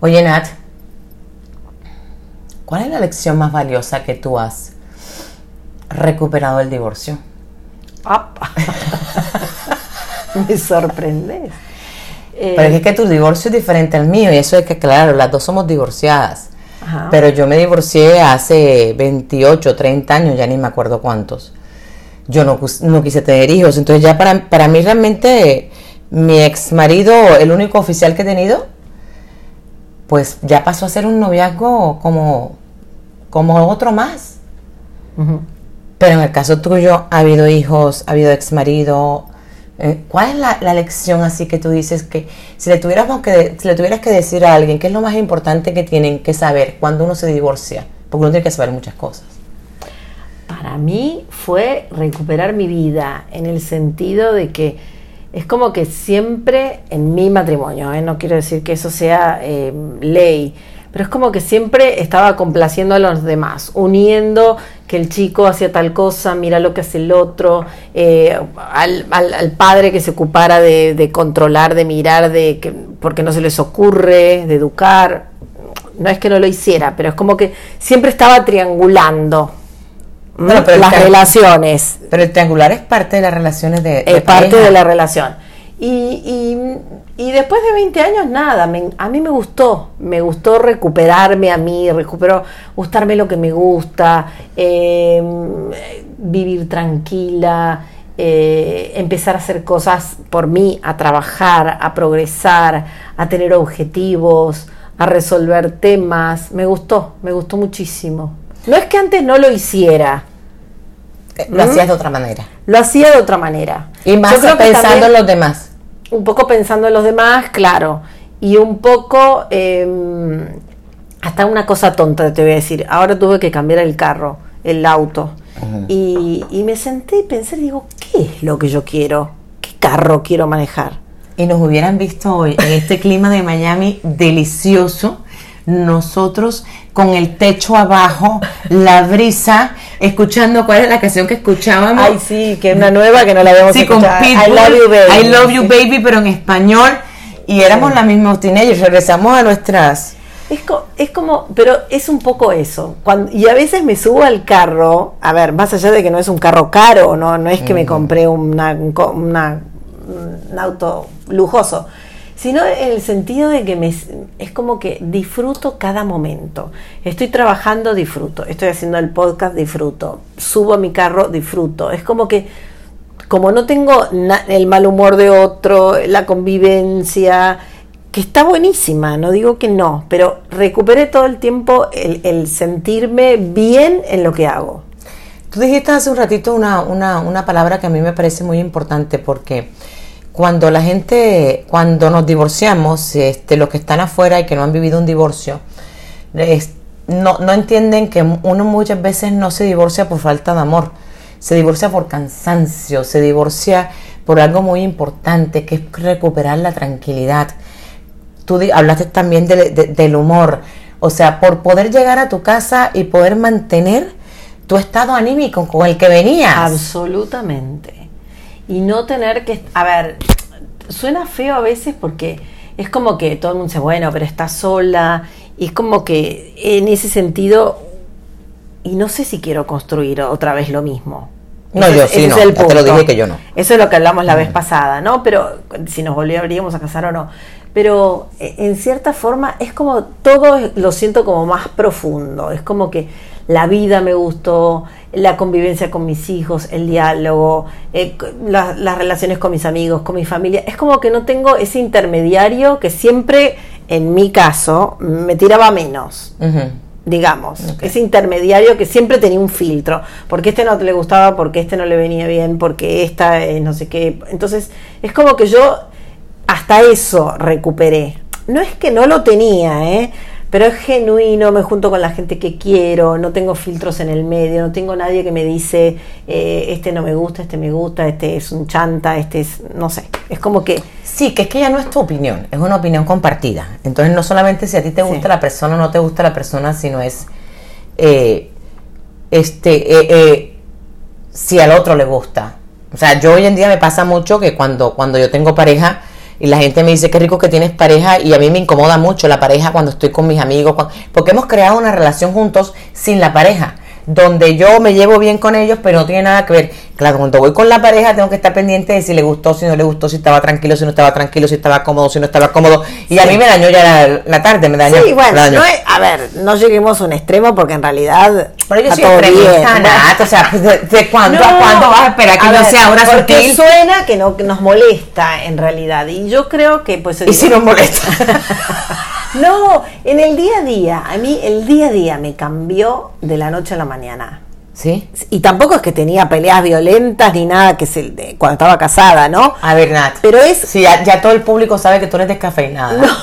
Oye, Nat, ¿cuál es la lección más valiosa que tú has recuperado del divorcio? Me sorprendes. Pero es que tu divorcio es diferente al mío y eso es que, claro, las dos somos divorciadas. Ajá. Pero yo me divorcié hace 28, 30 años, ya ni me acuerdo cuántos. Yo no quise tener hijos. Entonces ya para, para mí realmente mi ex marido, el único oficial que he tenido, pues ya pasó a ser un noviazgo como, como otro más. Pero en el caso tuyo, ha habido hijos, ha habido ex marido. Eh, ¿Cuál es la, la lección así que tú dices que si le, tuviéramos que si le tuvieras que decir a alguien qué es lo más importante que tienen que saber cuando uno se divorcia? Porque uno tiene que saber muchas cosas. Para mí fue recuperar mi vida en el sentido de que es como que siempre en mi matrimonio, ¿eh? no quiero decir que eso sea eh, ley, pero es como que siempre estaba complaciendo a los demás, uniendo que el chico hacía tal cosa, mira lo que hace el otro, eh, al, al- al padre que se ocupara de, de controlar, de mirar, de que, porque no se les ocurre, de educar. No es que no lo hiciera, pero es como que siempre estaba triangulando. Pero las relaciones Pero el triangular es parte de las relaciones de, de es parte pareja. de la relación. Y, y- y después de 20 años, nada, me- a mí me gustó, me gustó recuperarme a mí, recuperó gustarme lo que me gusta, eh, vivir tranquila, eh, empezar a hacer cosas por mí, a trabajar, a progresar, a tener objetivos, a resolver temas. Me gustó, me gustó muchísimo. No es que antes no lo hiciera, Eh, Lo hacías de otra manera. lo hacía de otra manera. Y más pensando en los demás. un poco pensando en los demás, claro, y un poco eh, hasta una cosa tonta te voy a decir. Ahora tuve que cambiar el carro, el auto, y, y me senté y pensé, digo, ¿qué es lo que yo quiero? ¿Qué carro quiero manejar? y nos hubieran visto hoy en este clima de Miami delicioso, nosotros con el techo abajo, la brisa, escuchando cuál es la canción que escuchábamos. Ay, sí, que es una nueva que no la habíamos Sí, con escuchado. Pitbull, I love you, baby. I love you, baby, pero en español. Y éramos las mismas teenagers, regresamos a nuestras... Es, co- es como, pero es un poco eso. Cuando, y a veces me subo al carro, a ver, más allá de que no es un carro caro, no, no es que me compré una, una- un auto lujoso, sino en el sentido de que me, es como que disfruto cada momento. Estoy trabajando, disfruto. Estoy haciendo el podcast, disfruto. Subo mi carro, disfruto. Es como que como no tengo el mal humor de otro, la convivencia, que está buenísima, no digo que no, pero recuperé todo el tiempo el, el sentirme bien en lo que hago. Tú dijiste hace un ratito una, una, una palabra que a mí me parece muy importante porque cuando la gente, cuando nos divorciamos, este, los que están afuera y que no han vivido un divorcio, no, no entienden que uno muchas veces no se divorcia por falta de amor, se divorcia por cansancio, se divorcia por algo muy importante que es recuperar la tranquilidad. Tú hablaste también de- del humor, o sea, por poder llegar a tu casa y poder mantener tu estado anímico con el que venías. Absolutamente. Y no tener que, a ver, suena feo a veces porque es como que todo el mundo dice, bueno, pero está sola, y es como que en ese sentido, y no sé si quiero construir otra vez lo mismo. No, Ese yo sí no, te lo dije que yo no. Eso es lo que hablamos la vez pasada, ¿no? Pero si nos volveríamos a casar o no. Pero eh, en cierta forma es como todo lo siento como más profundo. Es como que la vida me gustó, la convivencia con mis hijos, el diálogo, eh, la- las relaciones con mis amigos, con mi familia. Es como que no tengo ese intermediario que siempre, en mi caso, me tiraba menos digamos, ese intermediario que siempre tenía un filtro, porque este no le gustaba, porque este no le venía bien, porque esta eh, no sé qué. Entonces, es como que yo hasta eso recuperé. No es que no lo tenía, ¿eh? Pero es genuino, me junto con la gente que quiero, no tengo filtros en el medio, no tengo nadie que me dice, eh, este no me gusta, este me gusta, este es un chanta, este es, no sé, es como que... Sí, que es que ya no es tu opinión, es una opinión compartida. Entonces no solamente si a ti te gusta Sí. la persona o no te gusta la persona, sino es eh, este eh, eh, si al otro le gusta. O sea, yo hoy en día me pasa mucho que cuando, cuando yo tengo pareja, Y la gente me dice, qué rico que tienes pareja y a mí me incomoda mucho la pareja cuando estoy con mis amigos, porque hemos creado una relación juntos sin la pareja donde yo me llevo bien con ellos, pero no tiene nada que ver. Claro, cuando voy con la pareja tengo que estar pendiente de si le gustó, si no le gustó, si estaba tranquilo, si no estaba tranquilo, si estaba cómodo, si no estaba cómodo. Y a mí me dañó ya la, tarde, me dañó. Sí, bueno, a ver, no lleguemos a un extremo porque en realidad. Pero yo soy extremista, nada, o sea, ¿de, cuándo a cuándo vas a esperar que no sea ahora porque suena que, no, que nos molesta en realidad. Y yo creo que pues. ¿Y si nos molesta? No, en el día a día, a mí el día a día me cambió de la noche a la mañana. ¿Sí? Y tampoco es que tenía peleas violentas ni nada que se de, cuando estaba casada, ¿no? A ver, Nat. Pero es. Sí, ya, todo el público sabe que tú eres descafeinada. No.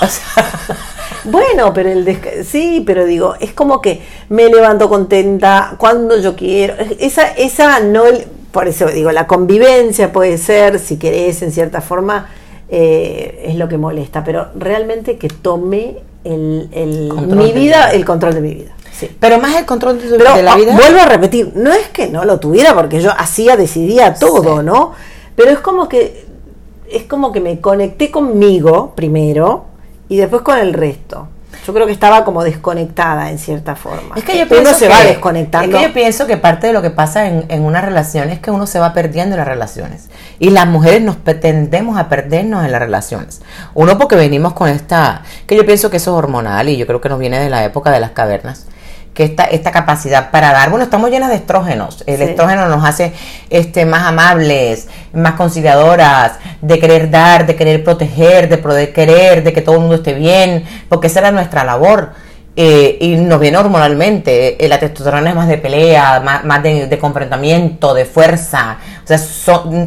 bueno, pero el sí, pero digo, es como que me levanto contenta cuando yo quiero. Esa, esa no, por eso digo, la convivencia puede ser, si querés, en cierta forma eh, es lo que molesta, pero realmente que tome el, mi vida, el control de mi vida. Pero más el control de, la vida. Vuelvo a repetir, no es que no lo tuviera porque yo hacía, decidía todo, ¿no? Pero es como que es como que me conecté conmigo primero y después con el resto. Yo creo que estaba como desconectada en cierta forma. Es que yo pienso se va desconectando. Es que yo pienso que parte de lo que pasa en, en una relación es que uno se va perdiendo en las relaciones. Y las mujeres nos tendemos a perdernos en las relaciones. Uno porque venimos con esta, que yo pienso que eso es hormonal y yo creo que nos viene de la época de las cavernas que esta, esta capacidad para dar, bueno, estamos llenas de estrógenos, el estrógeno nos hace este, más amables, más conciliadoras, de querer dar, de querer proteger, de poder querer, de que todo el mundo esté bien, porque esa era nuestra labor. Eh, y nos viene hormonalmente, eh, la testosterona es más de pelea, más, de, de, confrontamiento, de fuerza, o sea,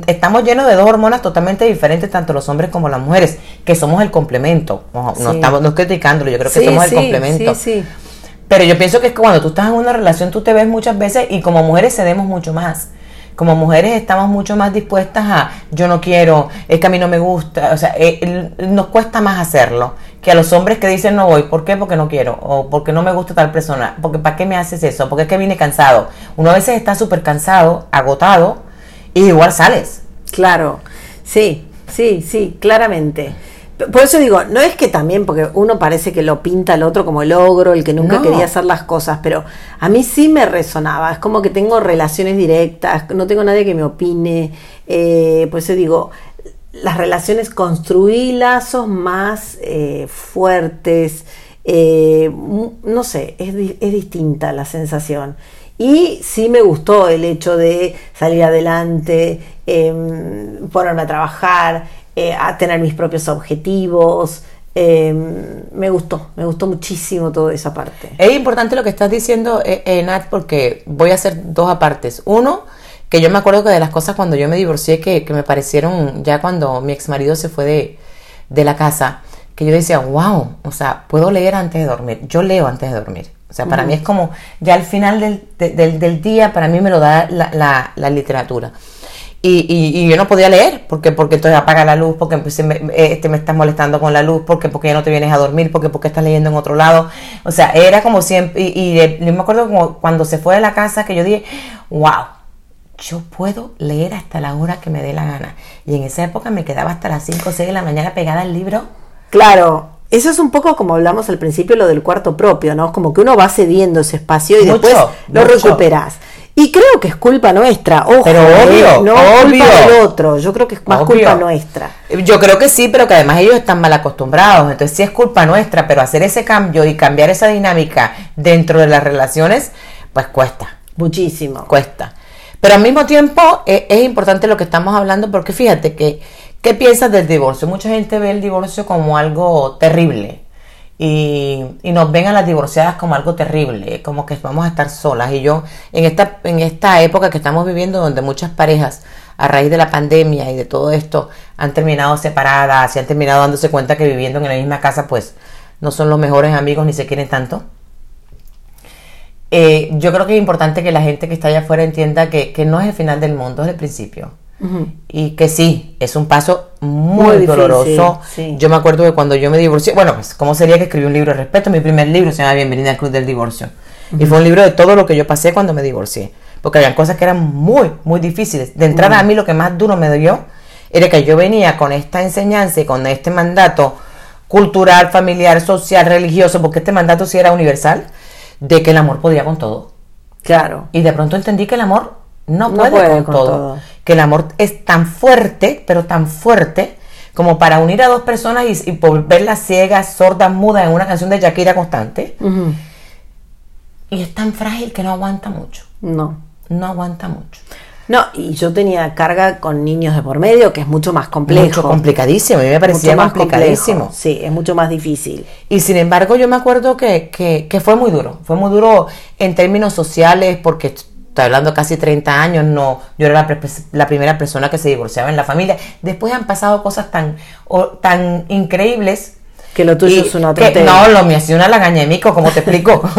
estamos llenos de dos hormonas totalmente diferentes, tanto los hombres como las mujeres, que somos el complemento, no, estamos no criticándolo, yo creo que somos el complemento. Sí, pero yo pienso que es que cuando tú estás en una relación tú te ves muchas veces y como mujeres cedemos mucho más. Como mujeres estamos mucho más dispuestas a yo no quiero, es que a mí no me gusta, o sea, eh, nos cuesta más hacerlo que a los hombres que dicen no voy, ¿por qué? Porque no quiero, o porque no me gusta tal persona, porque ¿para qué me haces eso? Porque es que vine cansado. Uno a veces está súper cansado, agotado, y igual sales. Claro, sí, sí, sí, claramente. Por eso digo, no es que también, porque uno parece que lo pinta al otro como el ogro, el que nunca quería hacer las cosas, pero a mí sí me resonaba. Es como que tengo relaciones directas, no tengo nadie que me opine. Eh, por eso digo, las relaciones construí lazos más eh, fuertes. Eh, no sé, es, es distinta la sensación. Y sí me gustó el hecho de salir adelante, em, ponerme a trabajar. Eh, a tener mis propios objetivos. Eh, me gustó, me gustó muchísimo toda esa parte. Es importante lo que estás diciendo, eh, Nat, porque voy a hacer dos apartes. Uno, que yo me acuerdo que de las cosas cuando yo me divorcié que, me parecieron, ya cuando mi ex marido se fue de, de, la casa, que yo decía, wow, o sea, puedo leer antes de dormir. Yo leo antes de dormir. O sea, para mí es como, ya al final del, del, del, día, para mí me lo da la, la, la literatura. Y, yo no podía leer, porque porque entonces apaga la luz, porque me, este, me estás molestando con la luz, porque porque ya no te vienes a dormir, porque porque estás leyendo en otro lado. O sea, era como siempre, y, yo me acuerdo como cuando se fue de la casa que yo dije, wow, yo puedo leer hasta la hora que me dé la gana. Y en esa época me quedaba hasta las 5 o 6 de la mañana pegada al libro. Claro, eso es un poco como hablamos al principio, lo del cuarto propio, ¿no? Como que uno va cediendo ese espacio y después lo recuperas. Y creo que es culpa nuestra, ojo, pero ¿eh? obvio, no obvio. culpa del otro, yo creo que es más culpa nuestra. Yo creo que sí, pero que además ellos están mal acostumbrados, entonces sí es culpa nuestra, pero hacer ese cambio y cambiar esa dinámica dentro de las relaciones, pues cuesta. Muchísimo. Cuesta. Pero al mismo tiempo es, es importante lo que estamos hablando porque fíjate que, ¿qué piensas del divorcio? Mucha gente ve el divorcio como algo terrible y, nos ven a las divorciadas como algo terrible, como que vamos a estar solas. Y yo, en esta, en esta época que estamos viviendo, donde muchas parejas, a raíz de la pandemia y de todo esto, han terminado separadas y han terminado dándose cuenta que viviendo en la misma casa, pues no son los mejores amigos ni se quieren tanto. Eh, yo creo que es importante que la gente que está allá afuera entienda que, que no es el final del mundo, es el principio. Y que sí, es un paso muy, doloroso. Yo me acuerdo que cuando yo me divorcié, bueno, pues, ¿cómo sería que escribí un libro al respecto? Mi primer libro se llama Bienvenida al Club del Divorcio. Y fue un libro de todo lo que yo pasé cuando me divorcié. Porque había cosas que eran muy, muy difíciles. De entrada, a mí lo que más duro me dio era que yo venía con esta enseñanza y con este mandato cultural, familiar, social, religioso, porque este mandato sí era universal, de que el amor podía con todo. Claro. Y de pronto entendí que el amor no No puede, puede con, con todo. todo. Que el amor es tan fuerte, pero tan fuerte, como para unir a dos personas y, y volverlas ciegas, sordas, mudas en una canción de Shakira constante. Y es tan frágil que no aguanta mucho. No. No aguanta mucho. No, y yo tenía carga con niños de por medio, que es mucho más complejo. Mucho complicadísimo. A mí me parecía Mucho más complicadísimo. complejo. Sí, es mucho más difícil. Y sin embargo, yo me acuerdo que, que, que fue muy duro. Fue muy duro en términos sociales, porque estoy hablando casi 30 años, no, yo era la, primera persona que se divorciaba en la familia. Después han pasado cosas tan, o- tan increíbles. Que lo tuyo y es una que-. No, lo mío sido una lagaña de mico, como te explico.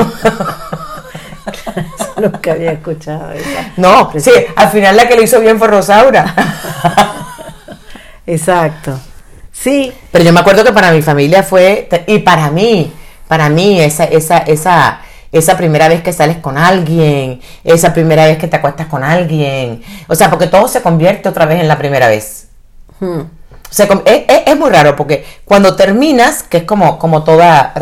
Nunca había escuchado eso. no, sí, al final la que lo hizo bien fue Rosaura. Exacto. Sí, Pero yo me acuerdo que para mi familia fue, y para mí, para mí, esa, esa, esa, esa primera vez que sales con alguien, esa primera vez que te acuestas con alguien, o sea, porque todo se convierte otra vez en la primera vez. Hmm. Se com- es, es- es muy raro porque cuando terminas, que es como, como toda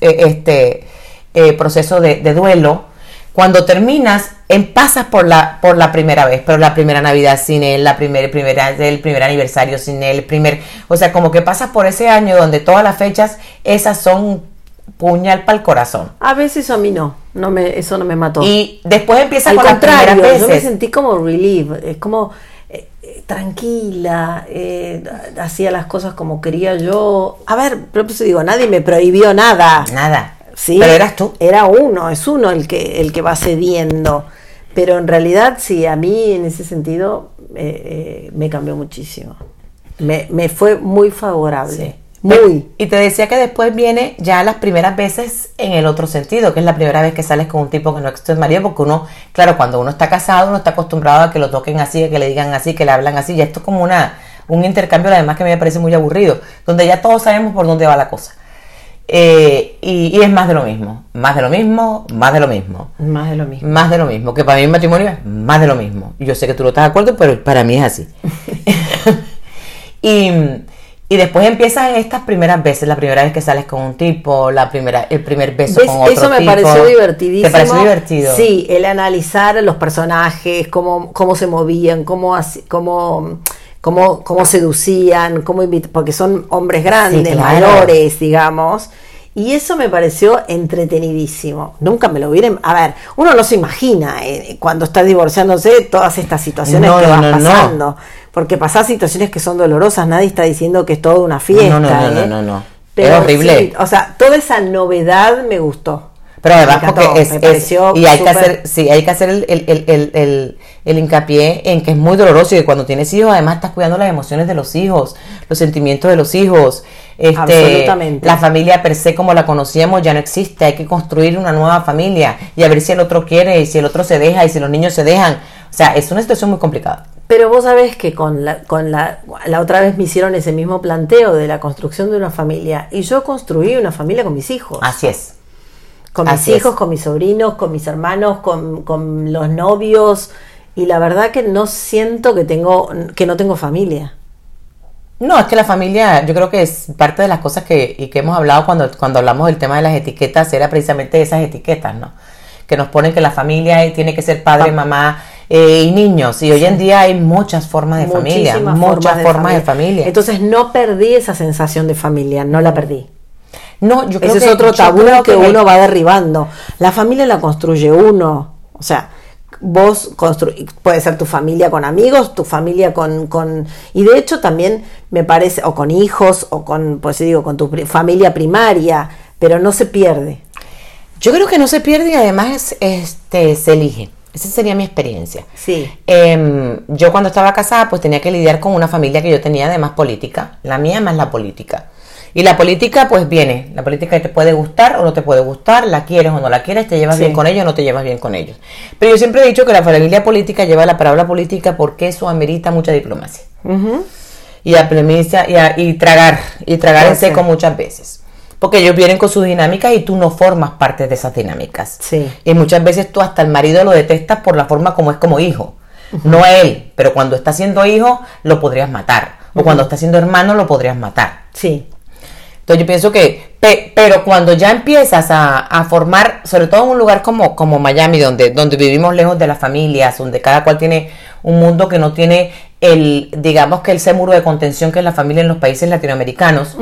eh, este eh, proceso de, de duelo, cuando terminas, em- pasas por la, por la primera vez, pero la primera Navidad sin él, la primera, primera, el primer aniversario sin él, el primer, o sea, como que pasas por ese año donde todas las fechas, esas son puñal para el corazón. a veces a mí no, no me, eso no me mató. Y después empieza Al con las contrario, primeras yo me veces. sentí como relief, es como eh, eh, tranquila, eh, hacía las cosas como quería yo. A ver, pero pues digo, nadie me prohibió nada. Nada. Sí, Pero eras tú. Era uno, es uno el que, el que va cediendo. Pero en realidad, sí, a mí en ese sentido me cambió muchísimo. Me, me fue muy favorable. Sí. Muy. Y te decía que después viene ya las primeras veces en el otro sentido, que es la primera vez que sales con un tipo que no es tu marido, porque uno, claro, cuando uno está casado, uno está acostumbrado a que lo toquen así, a que le digan así, que le hablan así, y esto es como una, un intercambio, además que me parece muy aburrido, donde ya todos sabemos por dónde va la cosa. Eh, y, y es más de lo mismo, más de lo mismo, más de lo mismo, Más de lo mismo. más de lo mismo, que para mí el matrimonio es más de lo mismo. Yo sé que tú no estás de acuerdo, pero para mí es así. y, y después empiezan estas primeras veces, la primera vez que sales con un tipo, la primera, el primer beso ¿Ves? con otro Eso me tipo. pareció divertidísimo. ¿Te pareció divertido? Sí, el analizar los personajes, cómo, cómo se movían, cómo, cómo, cómo, cómo seducían, cómo porque son hombres grandes, Sí, claro. mayores, digamos. Y eso me pareció entretenidísimo. Nunca me lo hubiera... A ver, uno no se imagina eh, cuando está divorciándose todas estas situaciones No, que vas no, no. pasando. Porque pasás situaciones que son dolorosas, nadie está diciendo que es toda una fiesta. No, no, no, no, ¿eh? no, no. Pero es horrible. sí, o sea, toda esa novedad me gustó. Pero además Me encantó, porque es, me es- pareció y hay que hacer, sí, hay que hacer el, el, el, el, el- el hincapié en que es muy doloroso y que cuando tienes hijos además estás cuidando las emociones de los hijos, los sentimientos de los hijos. Este, Absolutamente. La familia per se como la conocíamos ya no existe, hay que construir una nueva familia y a ver si el otro quiere y si el otro se deja y si los niños se dejan. O sea, es una situación muy complicada. Pero vos sabés que con la, con la, la otra vez me hicieron ese mismo planteo de la construcción de una familia y yo construí una familia con mis hijos. Así es. Con mis es. hijos, con mis sobrinos, con mis hermanos, con, con los novios y la verdad que no siento que tengo que no tengo familia. No, es que la familia, yo creo que es parte de las cosas que, y que hemos hablado cuando, cuando hablamos del tema de las etiquetas, era precisamente esas etiquetas, ¿no? Que nos ponen que la familia tiene que ser padre, mamá eh, y niños. Y hoy en día hay muchas formas de familia, muchas formas de familia. Entonces no perdí esa sensación de familia, no la perdí. No, yo creo Ese que es otro tabú que, uno va derribando. La familia la construye uno. O sea, vos puede ser tu familia con amigos, tu familia con, con y de hecho también me parece o con hijos o con pues digo con tu pri- familia primaria, pero no se pierde. Yo creo que no se pierde y además este, se elige. Esa sería mi experiencia. Sí. Em, yo cuando estaba casada pues tenía que lidiar con una familia que yo tenía además política, la mía más la política. Y la política pues viene, la política te puede gustar o no te puede gustar, la quieres o no la quieres, te llevas Sí. bien con ellos o no te llevas bien con ellos. Pero yo siempre he dicho que la familia política lleva la palabra política porque eso amerita mucha diplomacia. Y a premisa y, a- y tragar, y tragar en seco muchas veces. Porque ellos vienen con sus dinámicas y tú no formas parte de esas dinámicas. Sí. Y muchas veces tú hasta el marido lo detestas por la forma como es como hijo. no a él, pero cuando está siendo hijo lo podrías matar, o cuando está siendo hermano lo podrías matar. Sí. Entonces yo pienso que, pero cuando ya empiezas a, formar, sobre todo en un lugar como, como Miami, donde, donde vivimos lejos de las familias, donde cada cual tiene un mundo que no tiene el, digamos que el muro de contención que es la familia en los países latinoamericanos,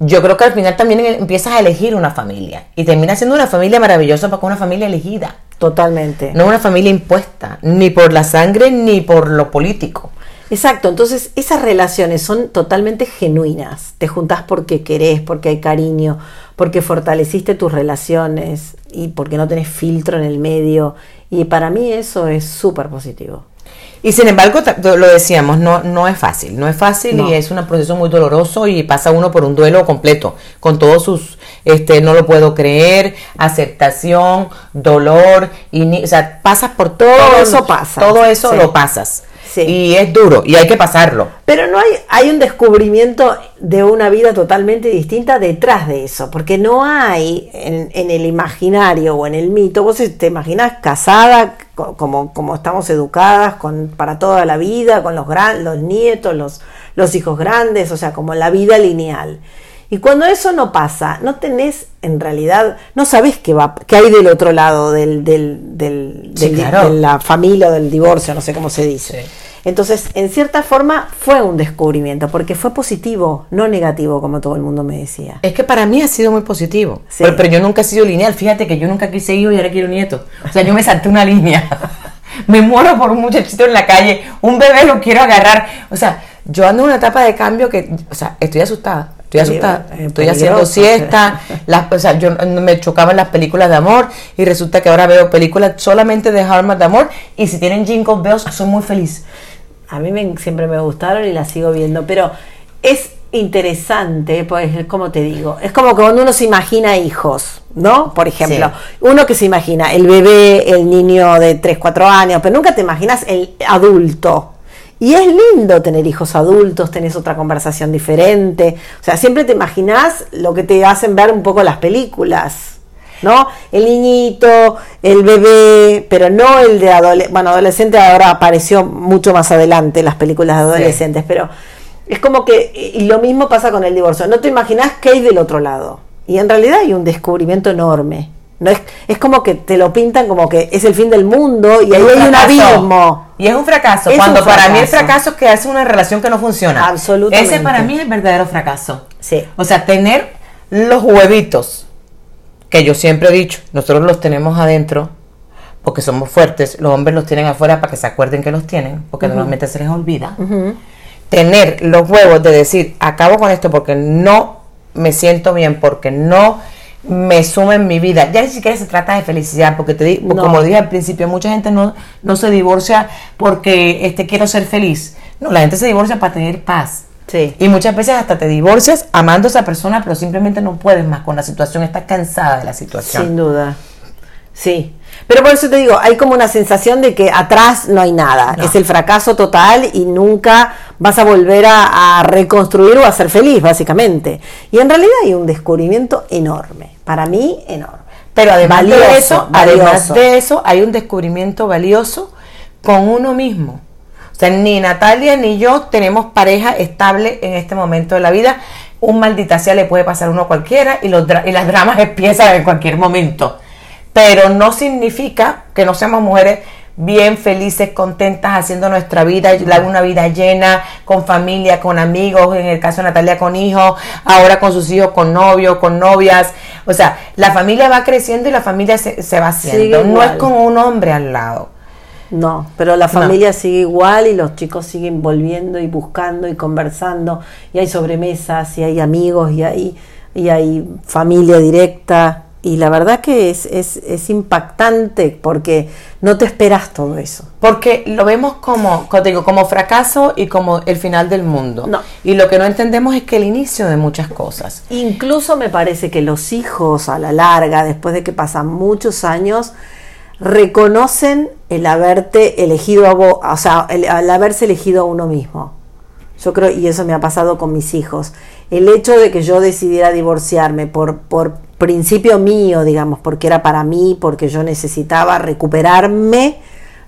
yo creo que al final también empiezas a elegir una familia y termina siendo una familia maravillosa porque una familia elegida. Totalmente. No una familia impuesta, ni por la sangre ni por lo político. Exacto, entonces esas relaciones son totalmente genuinas. Te juntás porque querés, porque hay cariño, porque fortaleciste tus relaciones y porque no tenés filtro en el medio. Y para mí eso es súper positivo. Y sin embargo, lo decíamos, no, no es fácil, no es fácil y es un proceso muy doloroso y pasa uno por un duelo completo, con todos sus, este, no lo puedo creer, aceptación, dolor, y, o sea, pasas por todo, todo eso pasa. Todo eso lo pasas. Y es duro y hay que pasarlo. Pero no hay, hay un descubrimiento de una vida totalmente distinta detrás de eso, porque no hay en, el imaginario o en el mito, vos te imaginas casada como, como estamos educadas con, para toda la vida, con los, gran, los nietos, los, los hijos grandes, o sea, como la vida lineal. Y cuando eso no pasa, no tenés en realidad, no sabés qué, va, qué hay del otro lado del, del, del, de la familia o del divorcio, no sé cómo se dice. Entonces, en cierta forma fue un descubrimiento, porque fue positivo, no negativo, como todo el mundo me decía. Es que para mí ha sido muy positivo, pero, yo nunca he sido lineal. Fíjate que yo nunca quise hijo y ahora quiero nieto. O sea, yo me salté una línea. me muero por un muchachito en la calle, un bebé lo quiero agarrar. O sea, yo ando en una etapa de cambio que, o sea, estoy asustada. Estoy asustada, estoy haciendo siesta, las, o sea, yo me chocaban las películas de amor y resulta que ahora veo películas solamente de armas de amor y si tienen Jingle Bells soy muy feliz a mí me, siempre me gustaron y las sigo viendo, pero es interesante, pues como te digo, es como que cuando uno se imagina hijos, ¿no? Por ejemplo, uno que se imagina el bebé, el niño de 3, 4 años, pero nunca te imaginas el adulto. Y es lindo tener hijos adultos, tenés otra conversación diferente, o sea, siempre te imaginas lo que te hacen ver un poco las películas. ¿no? El niñito, el bebé, pero no el de adolescente. Bueno, adolescente ahora apareció mucho más adelante las películas de adolescentes, pero es como que y lo mismo pasa con el divorcio. No te imaginas que hay del otro lado. Y en realidad hay un descubrimiento enorme. No es, es como que te lo pintan como que es el fin del mundo y ahí hay un abismo. Y es un fracaso. Cuando para mí el fracaso es que es una relación que no funciona. Absolutamente. Ese para mí es el verdadero fracaso. Sí. O sea, tener los huevitos que yo siempre he dicho, nosotros los tenemos adentro porque somos fuertes, los hombres los tienen afuera para que se acuerden que los tienen, porque normalmente se les olvida. Tener los huevos de decir, acabo con esto porque no me siento bien, porque no me suma en mi vida. Ya ni siquiera se trata de felicidad, porque te digo, como dije al principio, mucha gente no, no se divorcia porque este quiero ser feliz. No, la gente se divorcia para tener paz. Y muchas veces hasta te divorcias amando a esa persona, pero simplemente no puedes más con la situación, estás cansada de la situación. Sin duda. Sí. Pero por eso te digo, hay como una sensación de que atrás no hay nada. Es el fracaso total y nunca vas a volver a, reconstruir o a ser feliz, básicamente. Y en realidad hay un descubrimiento enorme. Para mí, enorme. Pero además de eso, además de eso, hay un descubrimiento valioso con uno mismo. O sea, ni Natalia ni yo tenemos pareja estable en este momento de la vida. Un maldita sea le puede pasar a uno cualquiera y, los y las dramas empiezan en cualquier momento. Pero no significa que no seamos mujeres bien felices, contentas, haciendo nuestra vida, una vida llena, con familia, con amigos, en el caso de Natalia con hijos, ahora con sus hijos, con novios, con novias. O sea, la familia va creciendo y la familia se, se va haciendo. no es con un hombre al lado. No, pero la familia sigue igual y los chicos siguen volviendo y buscando y conversando y hay sobremesas y hay amigos y hay, y hay familia directa y la verdad que es, es, es, impactante porque no te esperas todo eso. Porque lo vemos como, como, digo, como fracaso y como el final del mundo. No. Y lo que no entendemos es que el inicio de muchas cosas. Incluso me parece que los hijos a la larga, después de que pasan muchos años, reconocen el haberte elegido a vos, o sea, el, haberse elegido a uno mismo. Yo creo, y eso me ha pasado con mis hijos. El hecho de que yo decidiera divorciarme por, por principio mío, digamos, porque era para mí, porque yo necesitaba recuperarme,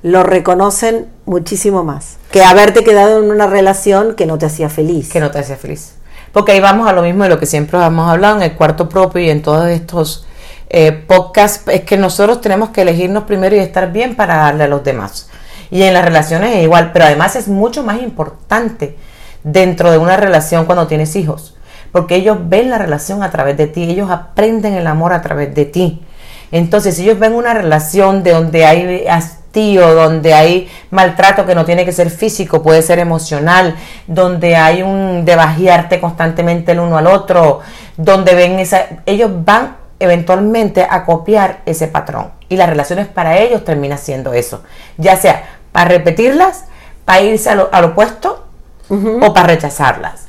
lo reconocen muchísimo más que haberte quedado en una relación que no te hacía feliz. Que no te hacía feliz. Porque ahí vamos a lo mismo de lo que siempre hemos hablado en el cuarto propio y en todos estos eh, podcasts, es que nosotros tenemos que elegirnos primero y estar bien para darle a los demás. Y en las relaciones es igual, pero además es mucho más importante dentro de una relación cuando tienes hijos, porque ellos ven la relación a través de ti, ellos aprenden el amor a través de ti. Entonces, si ellos ven una relación de donde hay hastío, donde hay maltrato que no tiene que ser físico, puede ser emocional, donde hay un de bajearte constantemente el uno al otro, donde ven esa, ellos van eventualmente a copiar ese patrón. Y las relaciones para ellos termina siendo eso. Ya sea para repetirlas, para irse al, opuesto o para rechazarlas.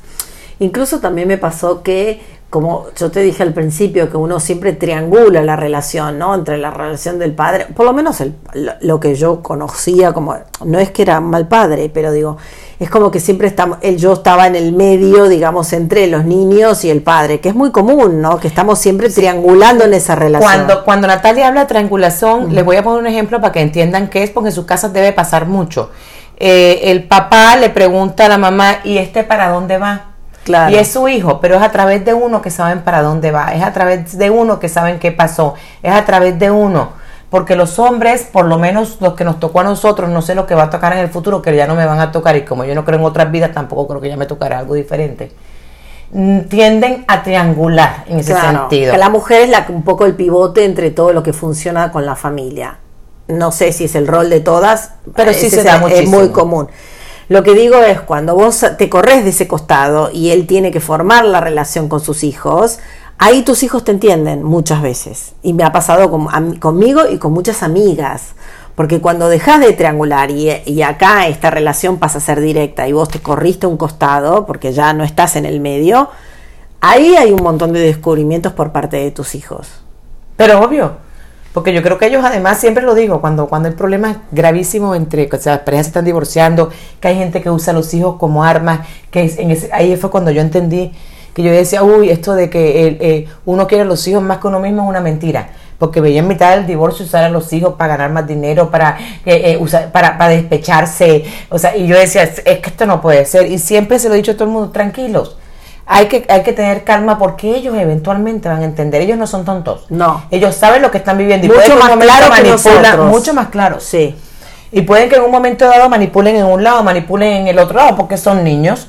Incluso también me pasó que, como yo te dije al principio, que uno siempre triangula la relación, ¿no? Entre la relación del padre, por lo menos lo que yo conocía como, no es que era mal padre, pero digo, es como que siempre estamos, el yo estaba en el medio, digamos, entre los niños y el padre, que es muy común, ¿no? Que estamos siempre triangulando en esa relación. Cuando, cuando Natalia habla de triangulación, les voy a poner un ejemplo para que entiendan qué es, porque en sus casas debe pasar mucho. Eh, el papá le pregunta a la mamá, ¿y este para dónde va? Y es su hijo, pero es a través de uno que saben para dónde va, es a través de uno que saben qué pasó, es a través de uno. Porque los hombres, por lo menos los que nos tocó a nosotros, no sé lo que va a tocar en el futuro, que ya no me van a tocar, y como yo no creo en otras vidas, tampoco creo que ya me tocará algo diferente. Mm, tienden a triangular en ese sentido. Que la mujer es la, un poco el pivote entre todo lo que funciona con la familia. No sé si es el rol de todas, pero sí se da es muy común. Lo que digo es, cuando vos te corres de ese costado y él tiene que formar la relación con sus hijos, ahí tus hijos te entienden muchas veces. Y me ha pasado conmigo y con muchas amigas. Porque cuando dejas de triangular y, y, acá esta relación pasa a ser directa y vos te corriste un costado porque ya no estás en el medio, ahí hay un montón de descubrimientos por parte de tus hijos. Pero obvio, porque yo creo que ellos además, siempre lo digo, cuando, cuando el problema es gravísimo entre, o sea, las parejas se están divorciando, que hay gente que usa a los hijos como armas, que en ese, ahí fue cuando yo entendí que yo decía, uy, esto de que eh, uno quiere a los hijos más que uno mismo es una mentira. Porque veía en mitad del divorcio usar a los hijos para ganar más dinero, para, eh, eh, usar, para, para despecharse. O sea, y yo decía, es que esto no puede ser. Y siempre se lo he dicho a todo el mundo, tranquilos hay que, hay que tener calma porque ellos eventualmente van a entender. Ellos no son tontos. No. Ellos saben lo que están viviendo. Y mucho más claro que nosotros. Mucho más claro. Sí. Y pueden que en un momento dado manipulen en un lado, manipulen en el otro lado porque son niños.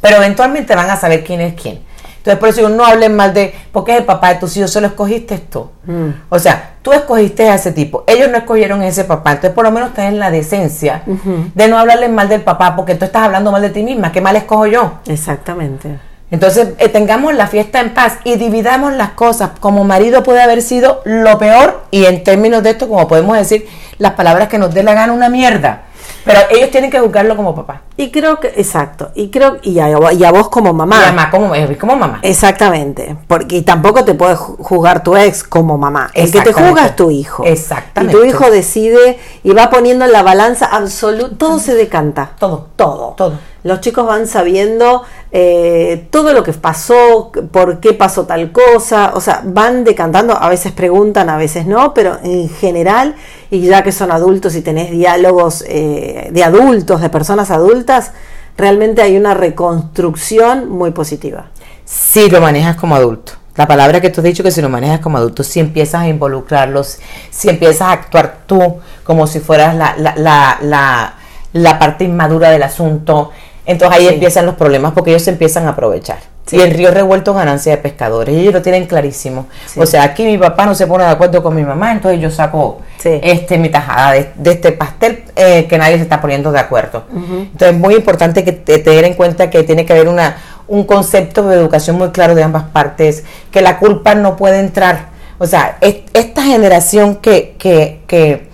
Pero eventualmente van a saber quién es quién. Entonces, por eso no hablen mal de, porque es el papá de tus hijos, solo escogiste tú. Mm. O sea, tú escogiste a ese tipo, ellos no escogieron a ese papá. Entonces, por lo menos tenés la decencia de no hablarles mal del papá, porque tú estás hablando mal de ti misma. ¿Qué mal escojo yo? Exactamente. Entonces, eh, tengamos la fiesta en paz y dividamos las cosas. Como marido puede haber sido lo peor, y en términos de esto, como podemos decir, las palabras que nos dé la gana una mierda. Pero ellos tienen que juzgarlo como papá. Y creo que, exacto, y creo, y a, y a vos como mamá. Y mamá, como, eh, como mamá. Exactamente, porque tampoco te puede juzgar tu ex como mamá. El que te juzga es tu hijo. Exactamente. Y tu hijo decide y va poniendo en la balanza absoluta, todo se decanta. Todo. Todo. Todo. Los chicos van sabiendo eh, todo lo que pasó, por qué pasó tal cosa, o sea, van decantando, a veces preguntan, a veces no, pero en general, y ya que son adultos y tenés diálogos eh, de adultos, de personas adultas, realmente hay una reconstrucción muy positiva. Si lo manejas como adulto. La palabra que tú has dicho que si lo manejas como adulto, si empiezas a involucrarlos, si empiezas a actuar tú como si fueras la, la, la, la parte inmadura del asunto, entonces ahí empiezan los problemas porque ellos se empiezan a aprovechar. Y el río revuelto ganancia de pescadores. Y ellos lo tienen clarísimo. O sea, aquí mi papá no se pone de acuerdo con mi mamá, entonces yo saco este mi tajada de, este pastel eh, que nadie se está poniendo de acuerdo. Entonces es muy importante que te, tener en cuenta que tiene que haber una, un concepto de educación muy claro de ambas partes, que la culpa no puede entrar. O sea, esta generación que, que, que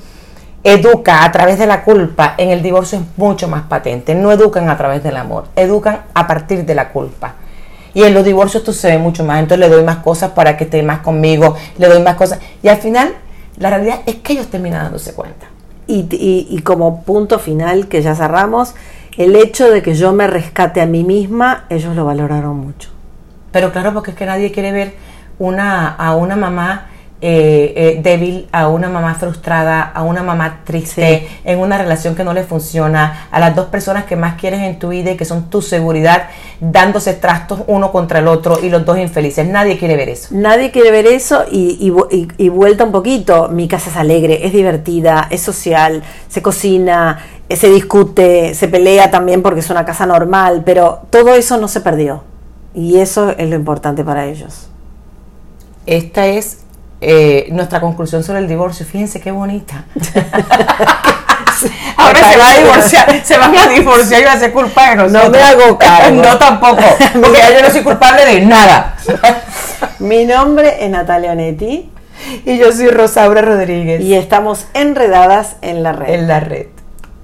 educa a través de la culpa, en el divorcio es mucho más patente. No educan a través del amor, educan a partir de la culpa. Y en los divorcios esto se ve mucho más. Entonces le doy más cosas para que esté más conmigo, le doy más cosas. Y al final, la realidad es que ellos terminan dándose cuenta. Y, y, como punto final que ya cerramos, el hecho de que yo me rescate a mí misma, ellos lo valoraron mucho. Pero claro, porque es que nadie quiere ver una, a una mamá eh, eh, débil, a una mamá frustrada, a una mamá triste, en una relación que no le funciona, a las dos personas que más quieres en tu vida y que son tu seguridad, dándose trastos uno contra el otro y los dos infelices. Nadie quiere ver eso. Nadie quiere ver eso y, y vuelta un poquito. Mi casa es alegre, es divertida, es social, se cocina, eh, se discute, se pelea también porque es una casa normal, pero todo eso no se perdió. Y eso es lo importante para ellos. Esta es eh, nuestra conclusión sobre el divorcio. Fíjense qué bonita. Ahora se va a divorciar, se van a divorciar y va a ser culpable No me hago cargo. no tampoco, porque yo no soy culpable de nada. Mi nombre es Natalia Onetti. Y yo soy Rosaura Rodríguez. Y estamos enredadas en la red. En la red.